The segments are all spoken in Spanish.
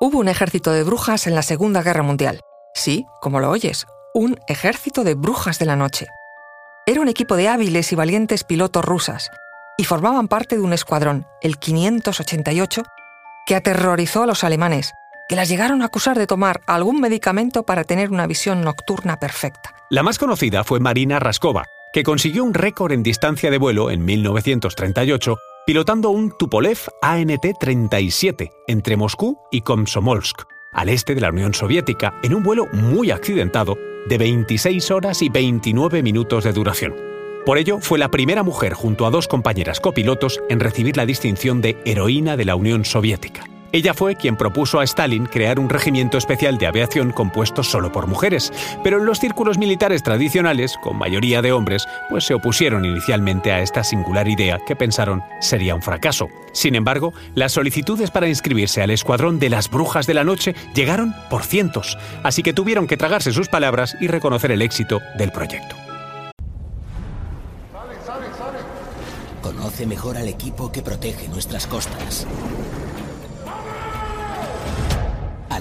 Hubo un ejército de brujas en la Segunda Guerra Mundial. Sí, como lo oyes, un ejército de brujas de la noche. Era un equipo de hábiles y valientes pilotos rusas y formaban parte de un escuadrón, el 588, que aterrorizó a los alemanes, que las llegaron a acusar de tomar algún medicamento para tener una visión nocturna perfecta. La más conocida fue Marina Raskova, que consiguió un récord en distancia de vuelo en 1938 pilotando un Tupolev ANT-37 entre Moscú y Komsomolsk, al este de la Unión Soviética, en un vuelo muy accidentado de 26 horas y 29 minutos de duración. Por ello, fue la primera mujer junto a dos compañeras copilotos en recibir la distinción de Heroína de la Unión Soviética. Ella fue quien propuso a Stalin crear un regimiento especial de aviación compuesto solo por mujeres, pero en los círculos militares tradicionales, con mayoría de hombres, pues se opusieron inicialmente a esta singular idea que pensaron sería un fracaso. Sin embargo, las solicitudes para inscribirse al escuadrón de las brujas de la noche llegaron por cientos, así que tuvieron que tragarse sus palabras y reconocer el éxito del proyecto. Conoce mejor al equipo que protege nuestras costas.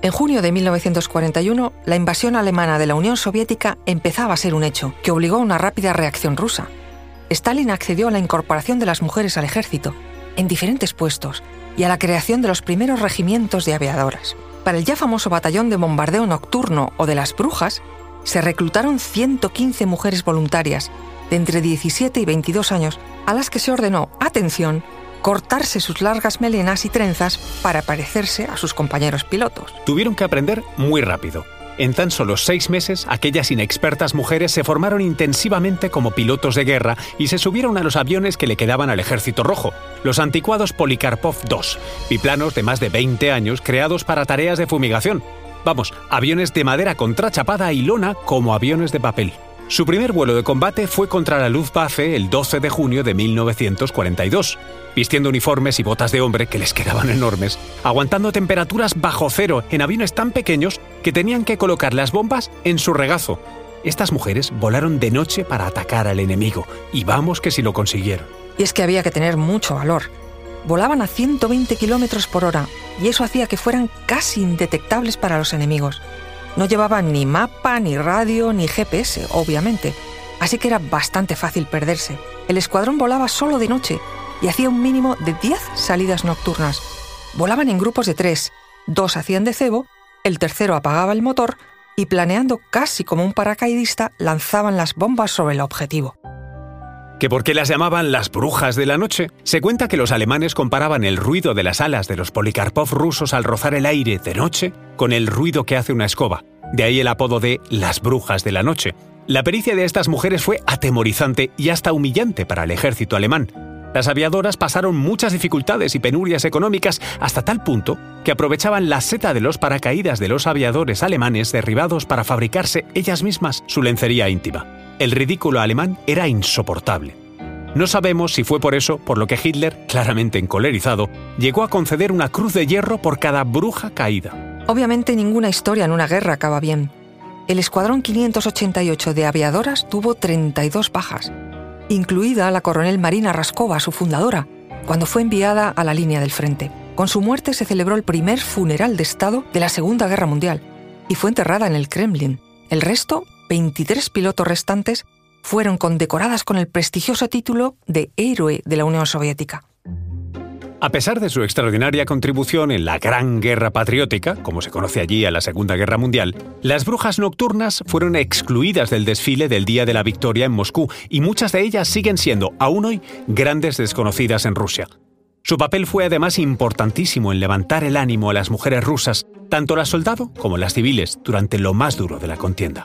En junio de 1941, la invasión alemana de la Unión Soviética empezaba a ser un hecho que obligó a una rápida reacción rusa. Stalin accedió a la incorporación de las mujeres al ejército, en diferentes puestos, y a la creación de los primeros regimientos de aviadoras. Para el ya famoso batallón de bombardeo nocturno o de las brujas, se reclutaron 115 mujeres voluntarias de entre 17 y 22 años, a las que se ordenó, atención, cortarse sus largas melenas y trenzas para parecerse a sus compañeros pilotos. Tuvieron que aprender muy rápido. En tan solo seis meses, aquellas inexpertas mujeres se formaron intensivamente como pilotos de guerra y se subieron a los aviones que le quedaban al Ejército Rojo, los anticuados Polikarpov II, biplanos de más de 20 años creados para tareas de fumigación. Vamos, aviones de madera contrachapada y lona como aviones de papel. Su primer vuelo de combate fue contra la Luftwaffe el 12 de junio de 1942, vistiendo uniformes y botas de hombre que les quedaban enormes, aguantando temperaturas bajo cero en aviones tan pequeños que tenían que colocar las bombas en su regazo. Estas mujeres volaron de noche para atacar al enemigo, y vamos que si lo consiguieron. Y es que había que tener mucho valor. Volaban a 120 kilómetros por hora, y eso hacía que fueran casi indetectables para los enemigos. No llevaban ni mapa, ni radio, ni GPS, obviamente, así que era bastante fácil perderse. El escuadrón volaba solo de noche y hacía un mínimo de 10 salidas nocturnas. Volaban en grupos de tres, dos hacían de cebo, el tercero apagaba el motor y planeando casi como un paracaidista lanzaban las bombas sobre el objetivo que por qué las llamaban las brujas de la noche. Se cuenta que los alemanes comparaban el ruido de las alas de los Polikarpov rusos al rozar el aire de noche con el ruido que hace una escoba. De ahí el apodo de las brujas de la noche. La pericia de estas mujeres fue atemorizante y hasta humillante para el ejército alemán. Las aviadoras pasaron muchas dificultades y penurias económicas hasta tal punto que aprovechaban la seta de los paracaídas de los aviadores alemanes derribados para fabricarse ellas mismas su lencería íntima. El ridículo alemán era insoportable. No sabemos si fue por eso por lo que Hitler, claramente encolerizado, llegó a conceder una cruz de hierro por cada bruja caída. Obviamente ninguna historia en una guerra acaba bien. El Escuadrón 588 de aviadoras tuvo 32 bajas, incluida la coronel Marina Raskova, su fundadora, cuando fue enviada a la línea del frente. Con su muerte se celebró el primer funeral de Estado de la Segunda Guerra Mundial y fue enterrada en el Kremlin. El resto 23 pilotos restantes fueron condecoradas con el prestigioso título de Héroe de la Unión Soviética. A pesar de su extraordinaria contribución en la Gran Guerra Patriótica, como se conoce allí a la Segunda Guerra Mundial, las brujas nocturnas fueron excluidas del desfile del Día de la Victoria en Moscú y muchas de ellas siguen siendo, aún hoy, grandes desconocidas en Rusia. Su papel fue además importantísimo en levantar el ánimo a las mujeres rusas, tanto las soldados como las civiles, durante lo más duro de la contienda.